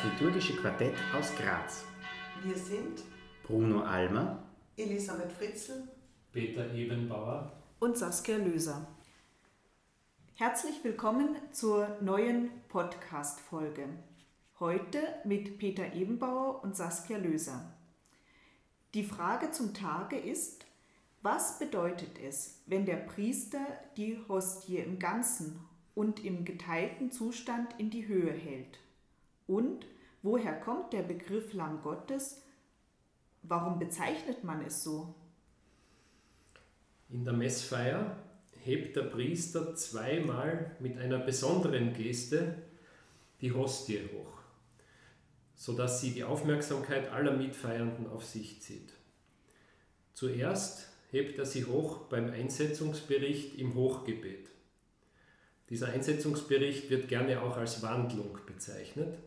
das liturgische Quartett aus Graz. Wir sind Bruno Almer, Elisabeth Fritzl, Peter Ebenbauer und Saskia Löser. Herzlich willkommen zur neuen Podcast-Folge. Heute mit Peter Ebenbauer und Saskia Löser. Die Frage zum Tage ist, was bedeutet es, wenn der Priester die Hostie im Ganzen und im geteilten Zustand in die Höhe hält? Und woher kommt der Begriff Lamm Gottes? Warum bezeichnet man es so? In der Messfeier hebt der Priester zweimal mit einer besonderen Geste die Hostie hoch, sodass sie die Aufmerksamkeit aller Mitfeiernden auf sich zieht. Zuerst hebt er sie hoch beim Einsetzungsbericht im Hochgebet. Dieser Einsetzungsbericht wird gerne auch als Wandlung bezeichnet.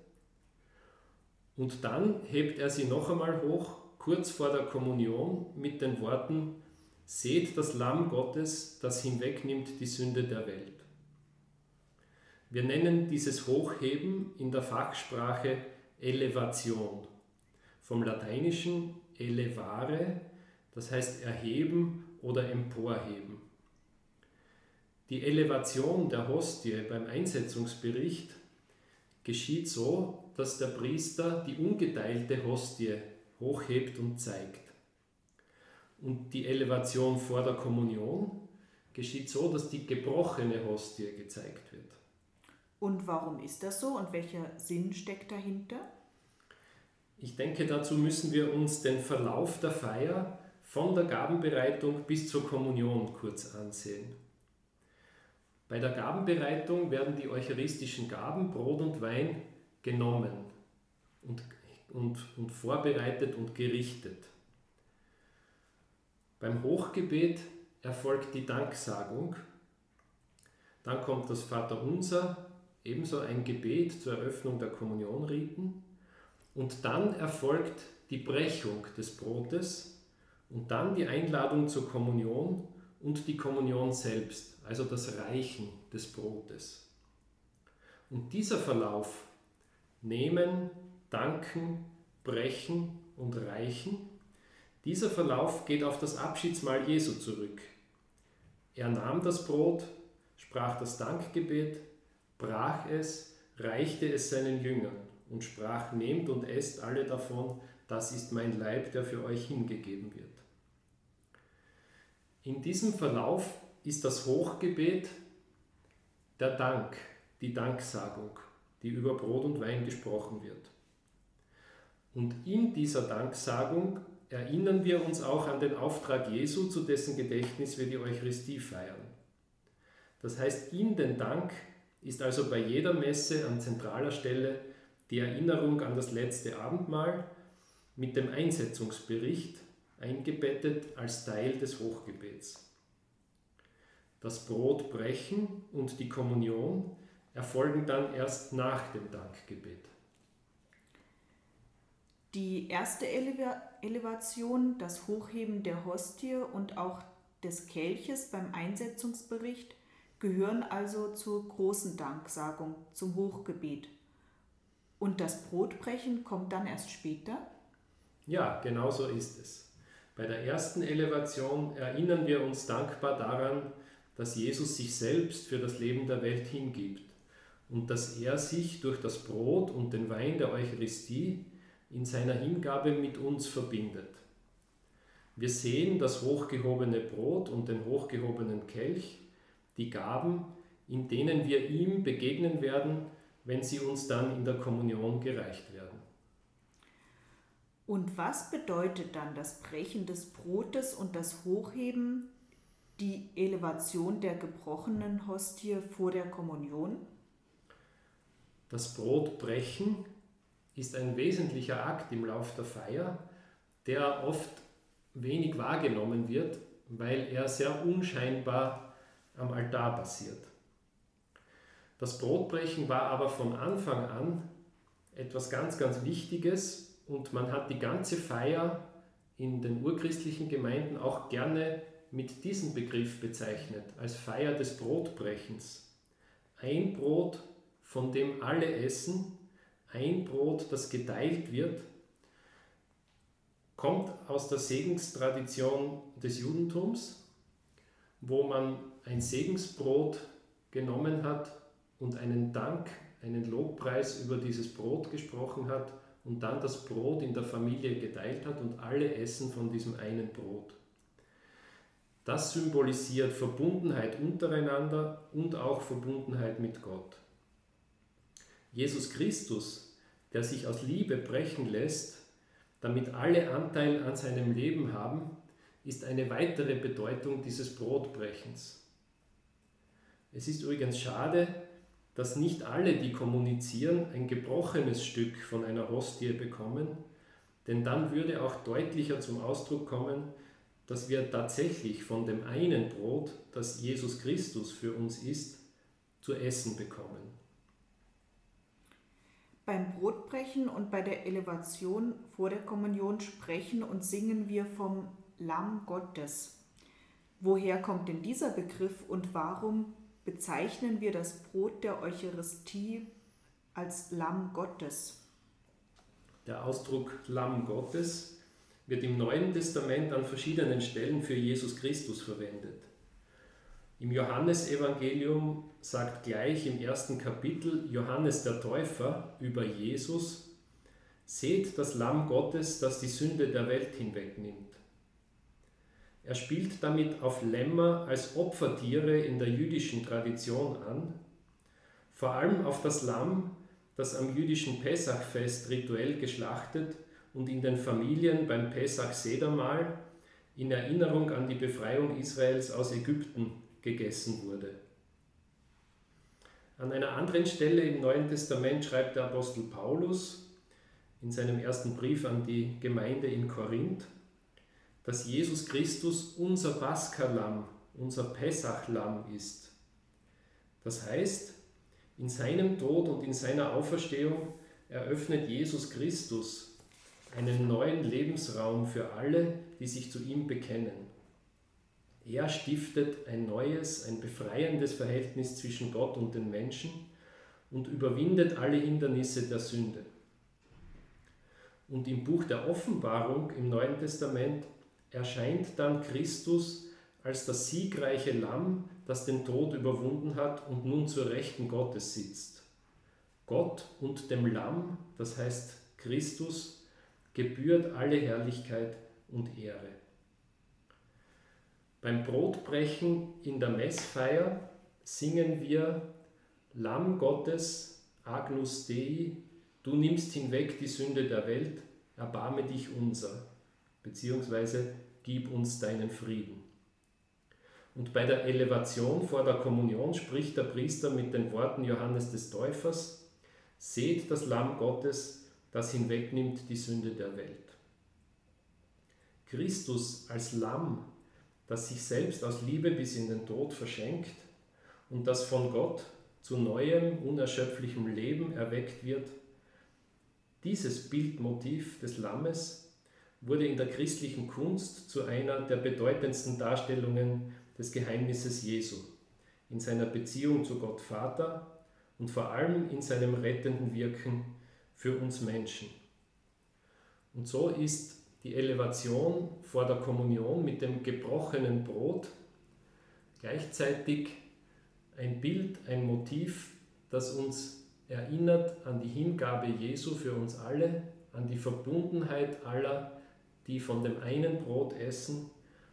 Und dann hebt er sie noch einmal hoch, kurz vor der Kommunion, mit den Worten, Seht das Lamm Gottes, das hinwegnimmt die Sünde der Welt. Wir nennen dieses Hochheben in der Fachsprache Elevation, vom lateinischen elevare, das heißt erheben oder emporheben. Die Elevation der Hostie beim Einsetzungsbericht geschieht so, dass der Priester die ungeteilte Hostie hochhebt und zeigt. Und die Elevation vor der Kommunion geschieht so, dass die gebrochene Hostie gezeigt wird. Und warum ist das so und welcher Sinn steckt dahinter? Ich denke, dazu müssen wir uns den Verlauf der Feier von der Gabenbereitung bis zur Kommunion kurz ansehen. Bei der Gabenbereitung werden die eucharistischen Gaben, Brot und Wein, genommen und, und, und vorbereitet und gerichtet. Beim Hochgebet erfolgt die Danksagung. Dann kommt das Vaterunser, ebenso ein Gebet zur Eröffnung der Kommunionriten. Und dann erfolgt die Brechung des Brotes und dann die Einladung zur Kommunion und die Kommunion selbst, also das Reichen des Brotes. Und dieser Verlauf, nehmen, danken, brechen und reichen, dieser Verlauf geht auf das Abschiedsmahl Jesu zurück. Er nahm das Brot, sprach das Dankgebet, brach es, reichte es seinen Jüngern und sprach, nehmt und esst alle davon, das ist mein Leib, der für euch hingegeben wird. In diesem Verlauf ist das Hochgebet der Dank, die Danksagung, die über Brot und Wein gesprochen wird. Und in dieser Danksagung erinnern wir uns auch an den Auftrag Jesu, zu dessen Gedächtnis wir die Eucharistie feiern. Das heißt, in den Dank ist also bei jeder Messe an zentraler Stelle die Erinnerung an das letzte Abendmahl mit dem Einsetzungsbericht eingebettet als Teil des Hochgebets. Das Brotbrechen und die Kommunion erfolgen dann erst nach dem Dankgebet. Die erste Elevation, das Hochheben der Hostie und auch des Kelches beim Einsetzungsbericht gehören also zur großen Danksagung, zum Hochgebet. Und das Brotbrechen kommt dann erst später? Ja, genau so ist es. Bei der ersten Elevation erinnern wir uns dankbar daran, dass Jesus sich selbst für das Leben der Welt hingibt und dass er sich durch das Brot und den Wein der Eucharistie in seiner Hingabe mit uns verbindet. Wir sehen das hochgehobene Brot und den hochgehobenen Kelch, die Gaben, in denen wir ihm begegnen werden, wenn sie uns dann in der Kommunion gereicht werden. Und was bedeutet dann das Brechen des Brotes und das Hochheben, die Elevation der gebrochenen Hostie vor der Kommunion? Das Brotbrechen ist ein wesentlicher Akt im Lauf der Feier, der oft wenig wahrgenommen wird, weil er sehr unscheinbar am Altar passiert. Das Brotbrechen war aber von Anfang an etwas ganz, ganz Wichtiges und man hat die ganze Feier in den urchristlichen Gemeinden auch gerne mit diesem Begriff bezeichnet, als Feier des Brotbrechens. Ein Brot, von dem alle essen, ein Brot, das geteilt wird, kommt aus der Segenstradition des Judentums, wo man ein Segensbrot genommen hat und einen Dank, einen Lobpreis über dieses Brot gesprochen hat und dann das Brot in der Familie geteilt hat und alle essen von diesem einen Brot. Das symbolisiert Verbundenheit untereinander und auch Verbundenheit mit Gott. Jesus Christus, der sich aus Liebe brechen lässt, damit alle Anteil an seinem Leben haben, ist eine weitere Bedeutung dieses Brotbrechens. Es ist übrigens schade, dass nicht alle, die kommunizieren, ein gebrochenes Stück von einer Hostie bekommen, denn dann würde auch deutlicher zum Ausdruck kommen, dass wir tatsächlich von dem einen Brot, das Jesus Christus für uns ist, zu essen bekommen. Beim Brotbrechen und bei der Elevation vor der Kommunion sprechen und singen wir vom Lamm Gottes. Woher kommt denn dieser Begriff und warum bezeichnen wir das Brot der Eucharistie als Lamm Gottes? Der Ausdruck Lamm Gottes wird im Neuen Testament an verschiedenen Stellen für Jesus Christus verwendet. Im Johannesevangelium sagt gleich im ersten Kapitel Johannes der Täufer über Jesus, Seht das Lamm Gottes, das die Sünde der Welt hinwegnimmt. Er spielt damit auf Lämmer als Opfertiere in der jüdischen Tradition an, vor allem auf das Lamm, das am jüdischen Pessachfest rituell geschlachtet und in den Familien beim Pesach-Sedermahl in Erinnerung an die Befreiung Israels aus Ägypten gegessen wurde. An einer anderen Stelle im Neuen Testament schreibt der Apostel Paulus in seinem ersten Brief an die Gemeinde in Korinth, dass Jesus Christus unser Paschalamm, unser Pessachlamm ist. Das heißt, in seinem Tod und in seiner Auferstehung eröffnet Jesus Christus einen neuen Lebensraum für alle, die sich zu ihm bekennen. Er stiftet ein neues, ein befreiendes Verhältnis zwischen Gott und den Menschen und überwindet alle Hindernisse der Sünde. Und im Buch der Offenbarung im Neuen Testament erscheint dann Christus als das siegreiche Lamm, das den Tod überwunden hat und nun zur Rechten Gottes sitzt. Gott und dem Lamm, das heißt Christus, gebührt alle Herrlichkeit und Ehre. Beim Brotbrechen in der Messfeier singen wir Lamm Gottes, Agnus Dei, du nimmst hinweg die Sünde der Welt, erbarme dich unser, beziehungsweise gib uns deinen Frieden. Und bei der Elevation vor der Kommunion spricht der Priester mit den Worten Johannes des Täufers, Seht das Lamm Gottes, das hinwegnimmt die Sünde der Welt. Christus als Lamm, das sich selbst aus Liebe bis in den Tod verschenkt und das von Gott zu neuem, unerschöpflichem Leben erweckt wird, dieses Bildmotiv des Lammes wurde in der christlichen Kunst zu einer der bedeutendsten Darstellungen des Geheimnisses Jesu, in seiner Beziehung zu Gott Vater und vor allem in seinem rettenden Wirken für uns Menschen. Und so ist die Elevation vor der Kommunion mit dem gebrochenen Brot gleichzeitig ein Bild, ein Motiv, das uns erinnert an die Hingabe Jesu für uns alle, an die Verbundenheit aller, die von dem einen Brot essen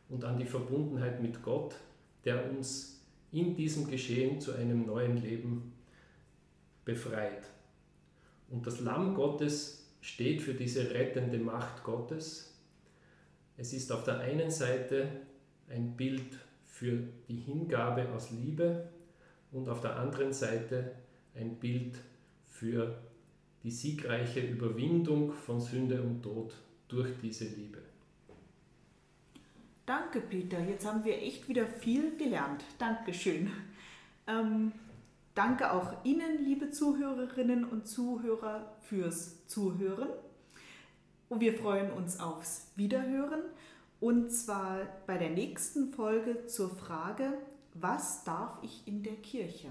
und an die Verbundenheit mit Gott, der uns in diesem Geschehen zu einem neuen Leben befreit. Und das Lamm Gottes steht für diese rettende Macht Gottes. Es ist auf der einen Seite ein Bild für die Hingabe aus Liebe und auf der anderen Seite ein Bild für die siegreiche Überwindung von Sünde und Tod durch diese Liebe. Danke, Peter. Jetzt haben wir echt wieder viel gelernt. Dankeschön. Ähm, Danke auch Ihnen, liebe Zuhörerinnen und Zuhörer, fürs Zuhören. Und wir freuen uns aufs Wiederhören und zwar bei der nächsten Folge zur Frage, was darf ich in der Kirche?